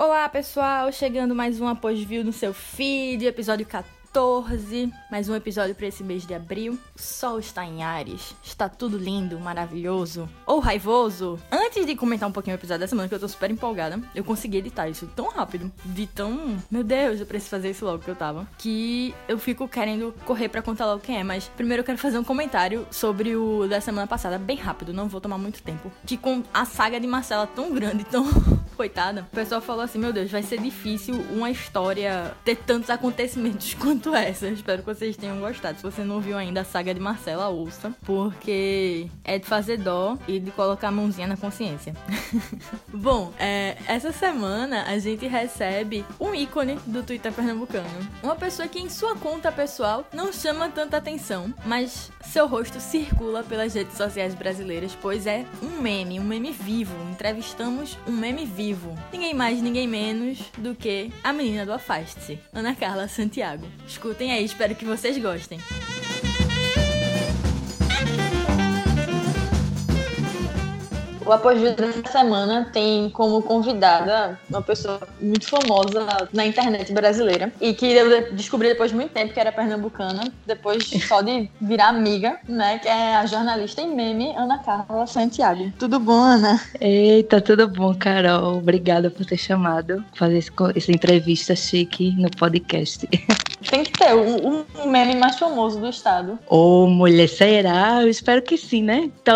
Olá, pessoal! Chegando mais um Após View no seu feed, episódio 14. 14, mais um episódio para esse mês de abril. O sol está em Ares, está tudo lindo, maravilhoso ou raivoso. Antes de comentar um pouquinho o episódio da semana, que eu tô super empolgada, eu consegui editar isso tão rápido, de tão. Meu Deus, eu preciso fazer isso logo que eu tava. Que eu fico querendo correr para contar logo quem é, mas primeiro eu quero fazer um comentário sobre o da semana passada, bem rápido, não vou tomar muito tempo. Que com a saga de Marcela tão grande, tão coitada, o pessoal falou assim: meu Deus, vai ser difícil uma história ter tantos acontecimentos quanto essa. Espero que vocês tenham gostado. Se você não viu ainda a saga de Marcela, ouça. Porque é de fazer dó e de colocar a mãozinha na consciência. Bom, é, essa semana a gente recebe um ícone do Twitter pernambucano. Uma pessoa que em sua conta pessoal não chama tanta atenção, mas seu rosto circula pelas redes sociais brasileiras, pois é um meme, um meme vivo. Entrevistamos um meme vivo. Ninguém mais, ninguém menos do que a menina do Afaste-se, Ana Carla Santiago. Escutem aí, espero que vocês gostem. O Apogeu dessa semana tem como convidada uma pessoa muito famosa na internet brasileira e que eu descobri depois de muito tempo que era pernambucana, depois só de virar amiga, né? Que é a jornalista em meme Ana Carla Santiago. Tudo bom, Ana? Eita, tudo bom, Carol. Obrigada por ter chamado, fazer essa entrevista chique no podcast. Tem que ter um, um meme mais famoso do estado. Ô, mulher, será? Eu espero que sim, né? Tô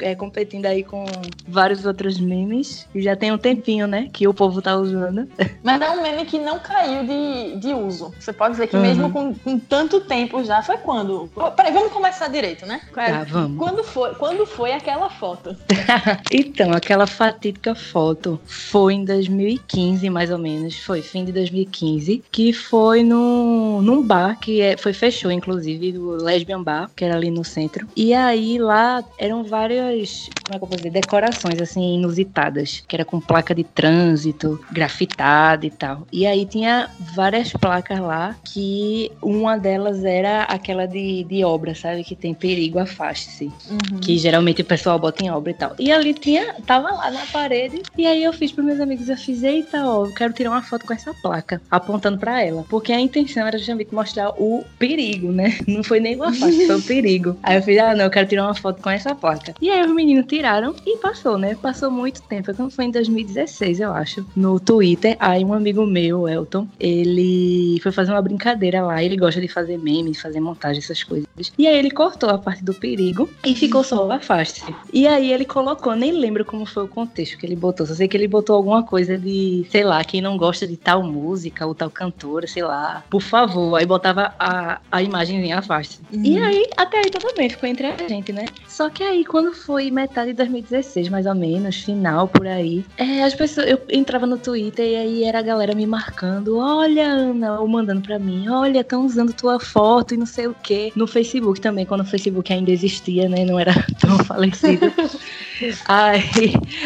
é, competindo aí com vários outros memes. E já tem um tempinho, né? Que o povo tá usando. Mas é um meme que não caiu de, de uso. Você pode dizer que uhum. mesmo com, com, tanto tempo já, foi quando? Peraí, vamos começar direito, né? Tá, vamos. Quando foi, quando foi aquela foto? então, aquela fatídica foto foi em 2015, mais ou menos. Foi fim de 2015. Que foi no, num bar que é, foi fechou, inclusive, o Lesbian Bar, que era ali no centro. E aí lá eram várias. Como é que eu vou dizer? decorações assim inusitadas, que era com placa de trânsito, grafitada e tal. E aí tinha várias placas lá que uma delas era aquela de, de obra, sabe? Que tem perigo, afaste-se. Uhum. Que geralmente o pessoal bota em obra e tal. E ali tinha, tava lá na parede. E aí eu fiz para meus amigos, eu fiz, eita, ó, eu quero tirar uma foto com essa placa, apontando para ela. Porque a intenção era justamente mostrar o perigo, né? Não foi nem o afaste, foi o perigo. Aí eu fiz, ah, não, eu quero tirar uma foto com essa placa. E aí os meninos tiraram e passou, né? Passou muito tempo. Quando foi em 2016, eu acho. No Twitter, aí um amigo meu, Elton, ele foi fazer uma brincadeira lá. Ele gosta de fazer memes, fazer montagem, essas coisas. E aí ele cortou a parte do perigo e ficou só o afaste. E aí ele colocou, nem lembro como foi o contexto que ele botou. Só sei que ele botou alguma coisa de, sei lá, quem não gosta de tal música ou tal cantora, sei lá, por favor. Aí botava a, a imagem em afaste. Uhum. E aí, até aí tudo bem, ficou entre a gente, né? Só que aí, quando foi metade de 2016, 2016, mais ou menos, final por aí. É, as pessoas, eu entrava no Twitter e aí era a galera me marcando, olha, Ana, ou mandando pra mim, olha, estão usando tua foto e não sei o que. No Facebook também, quando o Facebook ainda existia, né? Não era tão falecido. Aí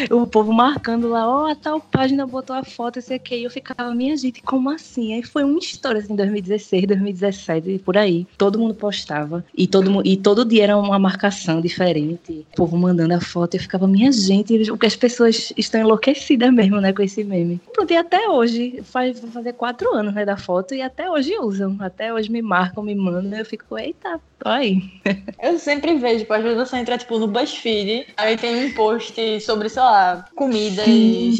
o povo marcando lá, ó, oh, a tal página botou a foto, esse aqui. E eu ficava, minha gente, como assim? Aí foi uma história assim, 2016, 2017, por aí. Todo mundo postava. E todo, e todo dia era uma marcação diferente. O povo mandando a foto. Eu ficava, minha gente, o que as pessoas estão enlouquecidas mesmo, né, com esse meme. Pronto, e até hoje, faz fazer quatro anos, né, da foto, e até hoje usam. Até hoje me marcam, me mandam. Eu fico, eita, aí. Eu sempre vejo, tipo, às vezes você entra, tipo, no BuzzFeed, aí tem um post sobre, sei lá, comidas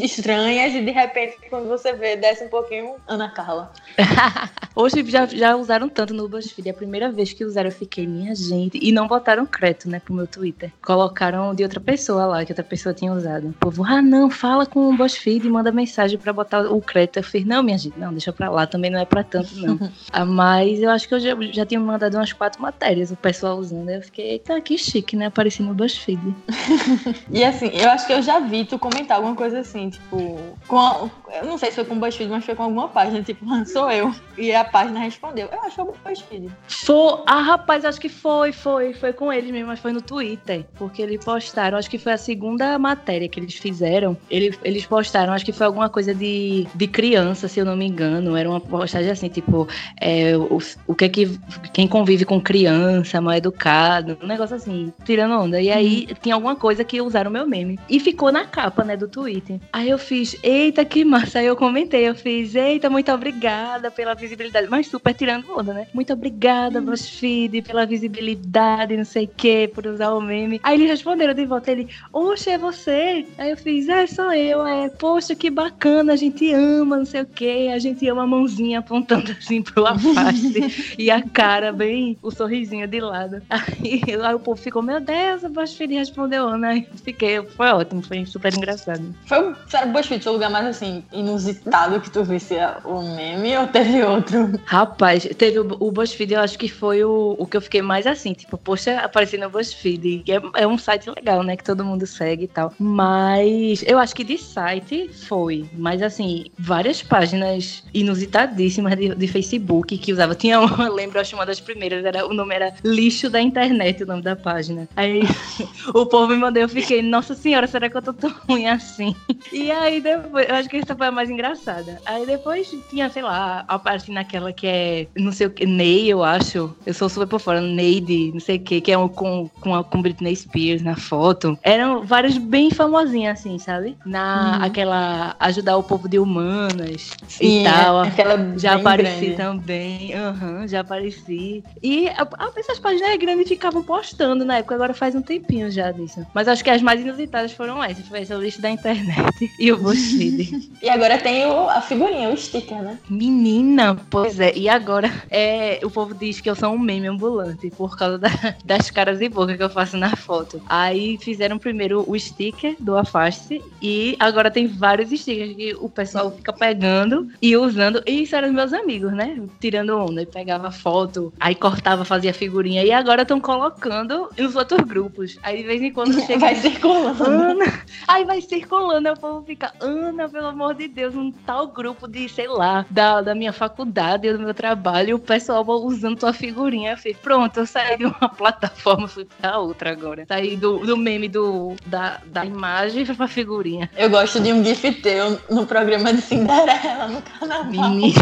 estranhas, e de repente, quando você vê, desce um pouquinho, Ana Carla. Hoje já, já usaram tanto no BuzzFeed. É a primeira vez que usaram, eu fiquei, minha gente. E não botaram crédito, né, pro meu Twitter. Colocaram de outra pessoa lá, que outra pessoa tinha usado. O povo, ah, não, fala com o BuzzFeed e manda mensagem para botar o crédito. Eu fiz, não, minha gente, não, deixa pra lá, também não é pra tanto, não. ah, mas eu acho que eu já, já tinha mandado umas quatro matérias, o pessoal usando. Eu fiquei, eita, que chique, né? Apareci no BuzzFeed. e assim, eu acho que eu já vi tu comentar alguma coisa assim, tipo, com a, eu não sei se foi com o BuzzFeed, mas foi com alguma página, tipo, sou eu. E a página respondeu. Eu acho que foi o BuzzFeed. Foi, ah, rapaz, acho que foi, foi, foi com eles mesmo, mas foi no Twitter, porque eles postaram, acho que foi a segunda matéria que eles fizeram. Eles, eles postaram, acho que foi alguma coisa de, de criança, se eu não me engano. Era uma postagem assim, tipo, é, o, o que é que quem convive com criança, mal educado, um negócio assim, tirando onda. E aí uhum. tinha alguma coisa que usaram o meu meme. E ficou na capa, né, do Twitter. Aí eu fiz, eita, que massa. Aí eu comentei, eu fiz, eita, muito obrigada pela visibilidade. Mas super tirando onda, né? Muito obrigada, hum. BuzzFeed, pela visibilidade, não sei o que, por usar o meme. Aí eles responderam de volta, ele, oxe, é você? Aí eu fiz, é, sou eu. É, poxa, que bacana, a gente ama, não sei o que. A gente ama a mãozinha apontando assim pro afaste e a cara bem, o sorrisinho de lado. Aí, aí o povo ficou, meu Deus, a BuzzFeed respondeu Ana. Aí fiquei, foi ótimo, foi super engraçado. Foi o BuzzFeed seu lugar mais assim, inusitado que tu visse o meme ou teve outro? Rapaz, teve o, o BuzzFeed, eu acho que foi o, o que eu fiquei mais assim, tipo, poxa, apareci no BuzzFeed. É, é um site legal, né, que todo mundo segue e tal. Mas eu acho que de site foi, mas assim, várias páginas inusitadíssimas de, de Facebook que usava. Tinha uma, eu lembro, acho uma das primeiras, era, o nome era Lixo da Internet, o nome da página. Aí o povo me mandou, eu fiquei, nossa senhora, será que eu tô tão ruim assim? E aí depois, eu acho que essa foi a mais engraçada. Aí depois tinha, sei lá, a parte naquela que é, não sei o que, Ney, eu acho. Eu sou super por fora, Neide, não sei o que, que é um com, com, a, com Britney Spears na foto. Eram várias bem famosinhas, assim, sabe? Na, uhum. aquela, ajudar o povo de humanas Sim, e tal. É, aquela já apareci grande. também, uhum, já apareci. E a, a, essas páginas grandes ficavam postando na época, agora faz um tempinho já disso. Mas acho que as mais inusitadas foram essas, foi essa lista da internet e o BuzzFeed. e agora tem o, a figurinha, o sticker, né? Menina, pois é. E agora é, o povo diz que eu sou um meme ambulante por causa da, das caras e boca que eu faço na foto. Aí fizeram primeiro o sticker do Afaste e agora tem vários stickers que o pessoal fica pegando e usando. E isso eram meus amigos, né? Tirando onda. E pegava foto, aí cortava, fazia figurinha. E agora estão colocando nos outros grupos. Aí de vez em quando chega. Vai circulando. Ana. Aí vai circulando. Aí o povo fica, Ana, pelo amor de Deus, um tal grupo de, sei lá, da, da minha faculdade, do meu trabalho, o pessoal usando tua figurinha. Eu fiz, pronto, eu saí de uma plataforma, fui pra outra agora. Saí do, do meme do, da, da imagem e fui pra figurinha. Eu gosto de um GIF teu no programa de Cinderela, no carnaval. Menina.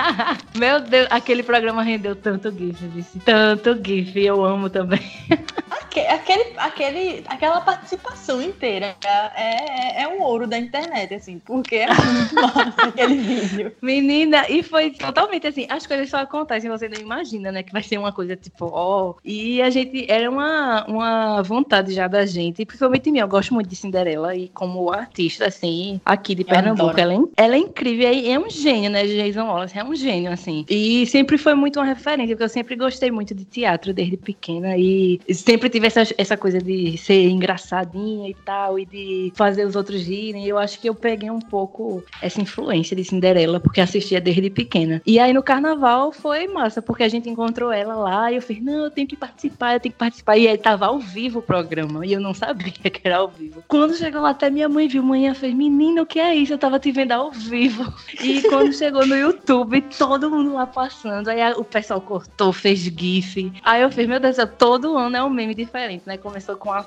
Meu Deus, aquele programa rendeu tanto GIF, disse. Tanto GIF, eu amo também. Aquele, aquele, aquela participação inteira é, é, é um ouro da internet, assim, porque é muito massa aquele vídeo. Menina, e foi totalmente assim, as coisas só acontecem, você não imagina, né, que vai ser uma coisa tipo, ó, oh, e a gente, era uma, uma vontade já da gente, principalmente mim, eu gosto muito de Cinderela, e como artista, assim, aqui de Pernambuco, ela é, ela é incrível, e é um gênio, né, Jason Wallace, é um gênio, assim, e sempre foi muito uma referência, porque eu sempre gostei muito de teatro desde pequena, e sempre tive essa, essa coisa de ser engraçadinha e tal, e de fazer os outros rirem, eu acho que eu peguei um pouco essa influência de Cinderela, porque assistia desde pequena. E aí no carnaval foi massa, porque a gente encontrou ela lá, e eu falei, não, eu tenho que participar, eu tenho que participar. E aí tava ao vivo o programa, e eu não sabia que era ao vivo. Quando chegou lá, até minha mãe viu, mãe fez, menino, o que é isso? Eu tava te vendo ao vivo. E quando chegou no YouTube, todo mundo lá passando, aí o pessoal cortou, fez GIF. Aí eu fiz, meu Deus, todo ano é um meme diferente, né? Começou com a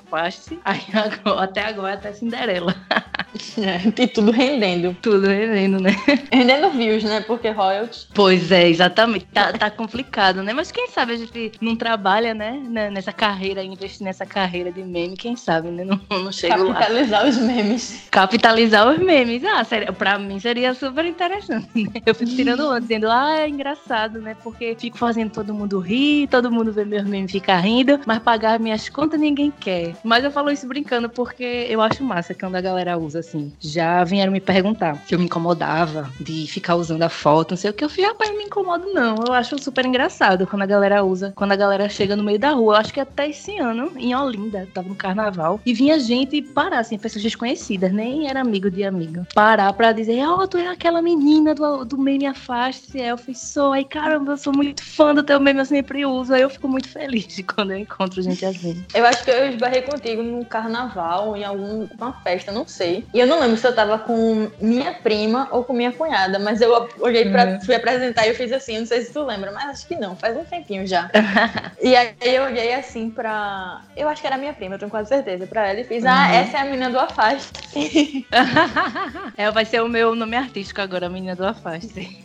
aí agora, até agora até Cinderela. É, e tudo rendendo. Tudo rendendo, né? Rendendo views, né? Porque royalties. Pois é, exatamente. Tá, tá complicado, né? Mas quem sabe a gente não trabalha, né? Nessa carreira, investir nessa carreira de meme, quem sabe, né? Não, não chega lá. Capitalizar os memes. Capitalizar os memes. Ah, sério, pra mim seria super interessante, né? Eu fico tirando onda, dizendo, ah, é engraçado, né? Porque fico fazendo todo mundo rir, todo mundo vê meus memes ficar rindo, mas pagar minhas contas ninguém quer. Mas eu falo isso brincando porque eu acho massa quando a galera usa assim. Já vieram me perguntar se eu me incomodava de ficar usando a foto, não sei o que. Eu falei, rapaz, não me incomodo não. Eu acho super engraçado quando a galera usa, quando a galera chega no meio da rua. Eu acho que até esse ano, em Olinda, tava no carnaval, e vinha gente parar, assim, pessoas desconhecidas, nem era amigo de amigo, parar pra dizer, ó, oh, tu é aquela menina do, do meme Afaste-se. Eu fui, sou. Aí, caramba, eu sou muito fã do teu meme, eu sempre uso. Aí eu fico muito feliz quando eu encontro gente assim. Eu acho que eu esbarrei contigo no carnaval, em alguma festa, não sei. E eu não lembro se eu tava com minha prima ou com minha cunhada, mas eu olhei pra. Uhum. fui apresentar e eu fiz assim, não sei se tu lembra, mas acho que não, faz um tempinho já. e aí eu olhei assim pra. Eu acho que era minha prima, eu tenho quase certeza, pra ela e fiz, ah, uhum. ah, essa é a menina do Afaste. é, vai ser o meu nome artístico agora, a menina do Afaste.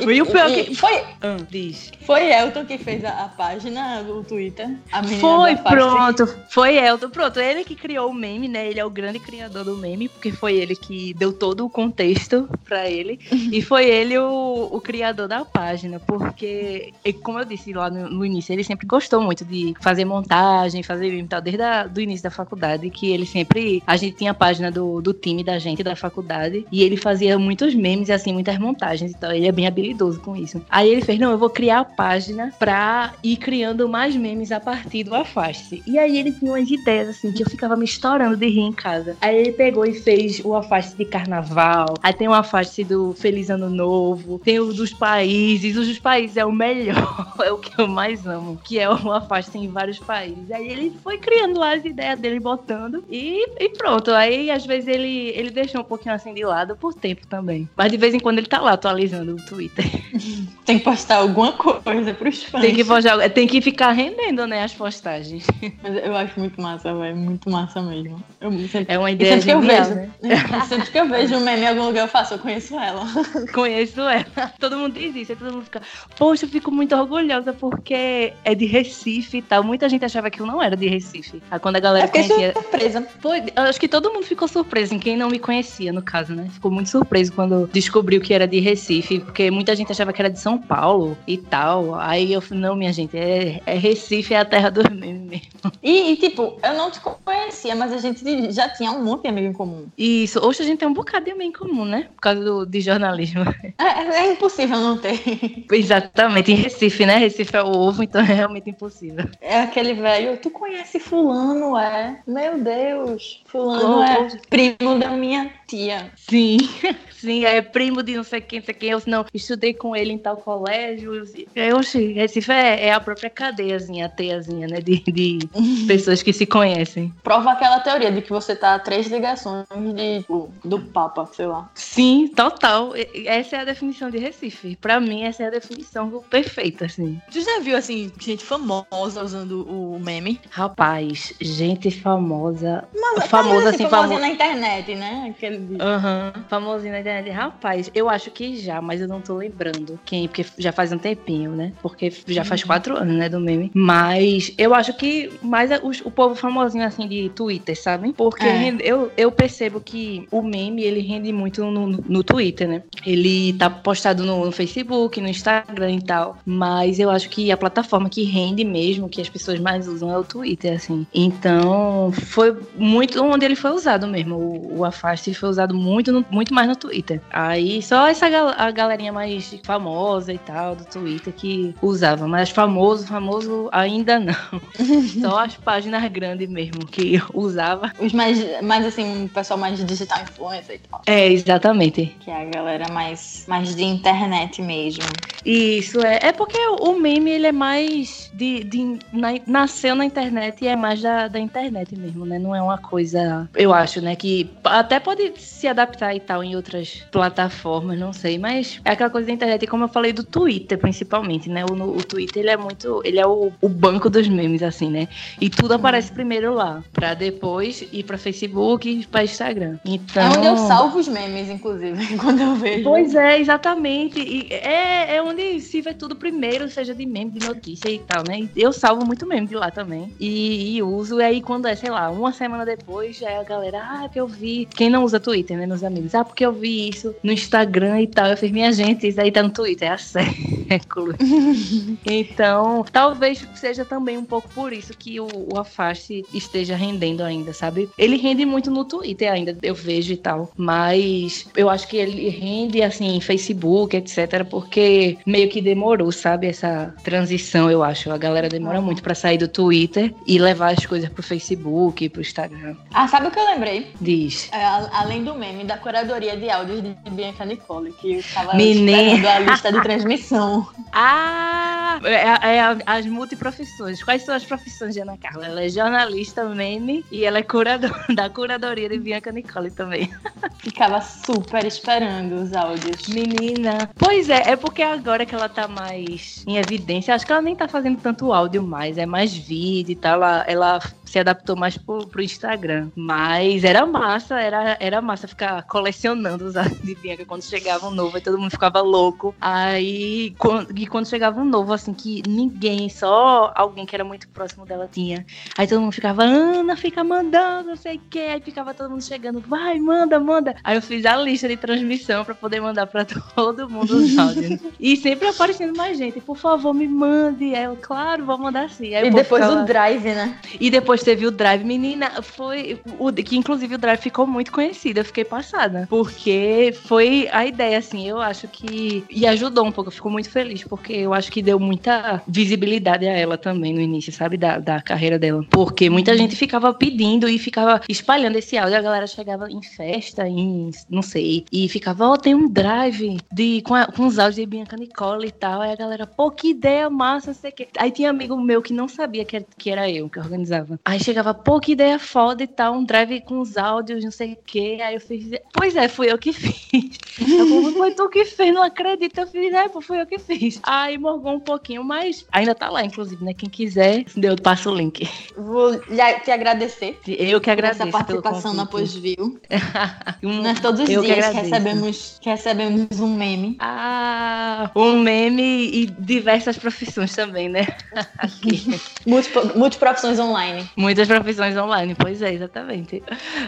e, o pior que... Foi, ah, diz. foi Elton que fez a, a página do Twitter? A menina Foi, do Afaste? pronto. Foi Elton. Pronto, ele que criou o meme, né? Ele é o grande criador do meme, porque foi ele que deu todo o contexto pra ele. e foi ele o, o criador da página, porque, como eu disse lá no, no início, ele sempre gostou muito de fazer montagem, fazer e tal, desde o início da faculdade, que ele sempre. A gente tinha a página do, do time da gente da faculdade, e ele fazia muitos memes e assim, muitas montagens. Então, ele é bem habilidoso com isso. Aí ele fez: não, eu vou criar a página pra ir criando mais memes a partir do Afaste. E aí ele tinha umas ideias, assim, que eu ficava me estourando de rir em casa. Aí ele pegou e fez o Afaste de carnaval. Aí tem o Afaste do Feliz Ano Novo. Tem o dos países. O dos países é o melhor. é o que eu mais amo. Que é o Afaste em vários países. Aí ele foi criando lá as ideias dele, botando. E, e pronto. Aí às vezes ele, ele deixou um pouquinho assim de lado por tempo também. Mas de vez em quando ele tá lá atualizando o Twitter. Tem que postar alguma coisa pros fãs. Tem que, postar- tem que ficar rendendo, né, as postagens. Mas eu acho muito massa, velho. Muito massa mesmo. Eu sempre, É uma ideia sempre que eu genial, vejo. né? Sempre que eu vejo um meme em algum lugar, eu faço, eu conheço ela. Conheço ela. Todo mundo diz isso, aí todo mundo fica, poxa, eu fico muito orgulhosa porque é de Recife e tal. Muita gente achava que eu não era de Recife. Aí quando a galera Eu fiquei conhecia. surpresa. Foi, eu acho que todo mundo ficou surpreso, em quem não me conhecia, no caso, né? Ficou muito surpreso quando descobriu que era de Recife, porque muita gente achava que era de São Paulo e tal. Aí eu falei, não, minha gente, é, é Recife, é a terra dos memes mesmo. E, e, tipo, eu não te conhecia, mas a gente já tinha um monte de amigo em comum. Isso, hoje a gente tem um bocado de amigo em comum, né? Por causa do, de jornalismo. É, é impossível não ter. Exatamente, em Recife, né? Recife é o ovo, então é realmente impossível. É aquele velho, tu conhece fulano, é? Meu Deus, fulano Oh, é primo da minha tia. Sim, sim, é primo de não sei quem, não sei quem. Eu não estudei com ele em tal colégio. Eu, oxi, Recife é, é a própria cadeiazinha, a teiazinha, né? De, de pessoas que se conhecem. Prova aquela teoria de que você tá a três ligações de, tipo, do Papa, sei lá. Sim, total. Essa é a definição de Recife. Pra mim, essa é a definição perfeita, assim. Tu já viu, assim, gente famosa usando o meme? Rapaz, gente famosa. Mas, famosa, assim, famosinho famosa. na internet, né? Aquele Aham, famosinho na internet. Rapaz, eu acho que já, mas eu não tô lembrando quem, porque já faz um tempinho, né? Porque já faz quatro anos, né, do meme. Mas eu acho que mais é os- o, povo famosinho, assim, de Twitter, sabe? Porque É. eu, eu percebo que o meme, ele rende muito no, no- no Twitter, né? Ele tá postado no, no Facebook, no Instagram e tal. Mas eu acho que a plataforma que rende mesmo, que as pessoas mais usam, é o Twitter, assim. Então, foi muito onde ele foi usado mesmo. O, o Afaste foi usado muito, no- muito mais no Twitter. Aí só essa gal- a galerinha mais famosa e tal do Twitter que usava. Mas famoso, famoso ainda não. só as páginas grandes mesmo que usava. Os mais, mais assim, o pessoal mais digital influencer e tal. É, exatamente. Que é a galera mais, mais de internet mesmo. Isso, é. É porque o o meme, ele é mais de. de- na- nasceu na internet e é mais da, da internet mesmo, né? Não é uma coisa. Eu acho, né? Que até pode se adaptar e tal em outras plataformas, não sei. Mas é aquela coisa da internet, e como eu falei do Twitter, principalmente, né? O, o Twitter, ele é muito. Ele é o, o banco dos memes, assim, né? E tudo aparece primeiro lá. Pra depois ir pra Facebook e pra Instagram. Então. É onde eu salvo os memes, inclusive, quando eu vejo. Pois é, exatamente. E é, é onde se vê tudo primeiro, seja de meme, de notícia e tal, né? Eu salvo muito meme de lá também. E, e uso, e aí quando é, sei lá, uma semana depois, já é a galera, ah, é porque eu vi. Quem não usa Twitter, né? Meus amigos, ah, porque eu vi isso no Instagram e tal. Eu fiz, minha gente, isso aí tá no Twitter, é a século. então, talvez seja também um pouco por isso que o, o Afaste esteja rendendo ainda, sabe? Ele rende muito no Twitter ainda, eu vejo e tal. Mas eu acho que ele rende, assim, em Facebook, etc. Porque meio que demorou, sabe? Essa transição, eu acho. A galera demora muito pra sair do Twitter e levar as coisas pro Facebook, pro Instagram. Ah, sabe o que eu lembrei? Diz. É, além do meme, da curadoria de áudios de Bianca Nicole, que eu tava Menina. a lista de transmissão. Ah! É, é a- as multiprofissões. Quais são as profissões de Ana Carla? Ela é jornalista, meme, e ela é curadora da curadoria de Bianca Nicole também. Ficava super esperando os áudios. Menina. Pois é, é porque agora que ela tá mais em evidência, acho que ela nem tá fazendo tanto áudio mais, é mais vídeo e tal. Ela, ela se adaptou mais pro, pro Instagram. Mas era massa, era, era massa ficar colecionando os áudios de Bianca quando chegava um novo, aí todo mundo ficava louco. Aí, quando, e quando chegava um novo, assim, que ninguém, só alguém que era muito próximo dela tinha. Aí todo mundo ficava, Ana, fica mandando, não sei o que. Aí ficava todo mundo chegando, vai, manda, manda. Aí eu fiz a lista de transmissão pra poder mandar pra todo mundo os áudios. e sempre aparecendo mais gente, por favor, me mande. Aí eu, claro, vou mandar sim. E depois o drive, né? E depois teve o Drive, menina, foi o que inclusive o Drive ficou muito conhecido, eu fiquei passada, porque foi a ideia assim, eu acho que e ajudou um pouco, eu fico muito feliz porque eu acho que deu muita visibilidade a ela também no início, sabe, da, da carreira dela, porque muita gente ficava pedindo e ficava espalhando esse áudio, a galera chegava em festa, em não sei, e ficava, ó, oh, tem um Drive de com, a, com os áudios de Bianca Nicole e tal, aí a galera, pô, que ideia massa, não sei o que. Aí tinha amigo meu que não sabia que era, que era eu que organizava. Aí chegava, pô, que ideia foda e tal, um drive com os áudios, não sei o quê. Aí eu fiz, pois é, fui eu que fiz. Eu foi tu que fez, não acredito. Eu fiz, é, pô, fui eu que fiz. Aí morgou um pouquinho, mas ainda tá lá, inclusive, né? Quem quiser, eu passo o link. Vou te agradecer Eu que agradeço. essa participação na. Pós-View. Nós todos os eu dias que recebemos, que recebemos um meme. Ah, um meme e diversas profissões também, né? Multiprofissões online. Muitas profissões online, pois é, exatamente.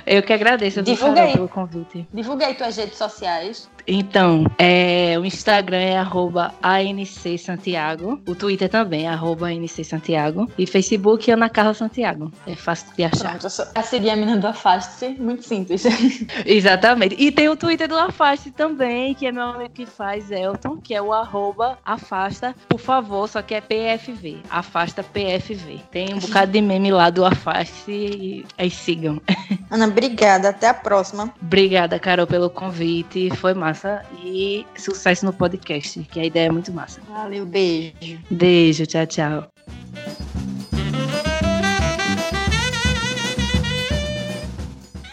Eu que agradeço aí. pelo convite. Divulga aí tuas redes sociais. Então, é, o Instagram é arroba ANC Santiago. O Twitter também é arroba ANC Santiago. E Facebook é Ana Carla Santiago. É fácil de achar. Pronto, a seguir a menina do Afaste-se. Muito simples. Exatamente. E tem o Twitter do Afaste também, que é meu amigo que faz, Elton, que é o arroba afasta, por favor, só que é PFV. Afasta PFV. Tem um bocado de meme lá do Afaste e aí sigam. Ana, obrigada. Até a próxima. Obrigada, Carol, pelo convite. Foi massa. E sucesso no podcast, que a ideia é muito massa. Valeu, beijo. Beijo, tchau, tchau.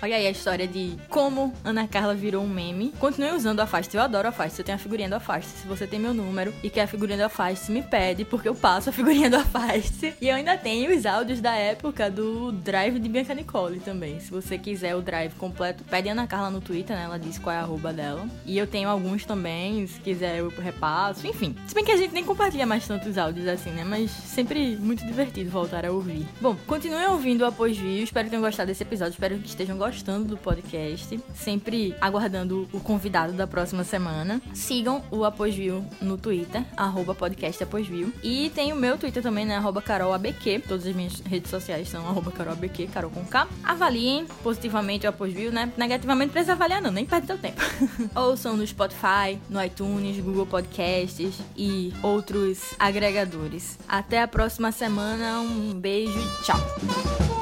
Olha aí a história de como Ana Carla virou um meme. Continue usando o Afaste. Eu adoro o Afaste. Eu tenho a figurinha do Afaste. Se você tem meu número e quer a figurinha do Afaste, me pede, porque eu passo a figurinha do Afaste. E eu ainda tenho os áudios da época do Drive de Bianca Nicole também. Se você quiser o Drive completo, pede a Ana Carla no Twitter, né? Ela diz qual é a arroba dela. E eu tenho alguns também, se quiser eu repasso. Enfim, se bem que a gente nem compartilha mais tantos áudios assim, né? Mas sempre muito divertido voltar a ouvir. Bom, continuem ouvindo o Após View. Espero que tenham gostado desse episódio. Espero que estejam gostando do podcast. Sempre aguardando o convidado da próxima semana. Sigam o Após View no Twitter, arroba. E tem o meu Twitter também, né? Arroba carolabq. Todas as minhas redes sociais são arroba carolabq, carol com K. Avaliem positivamente o Após View, né? Negativamente precisa avaliar não, nem perde seu tempo. Ouçam no Spotify, no iTunes, Google Podcasts e outros agregadores. Até a próxima semana. Um beijo e tchau.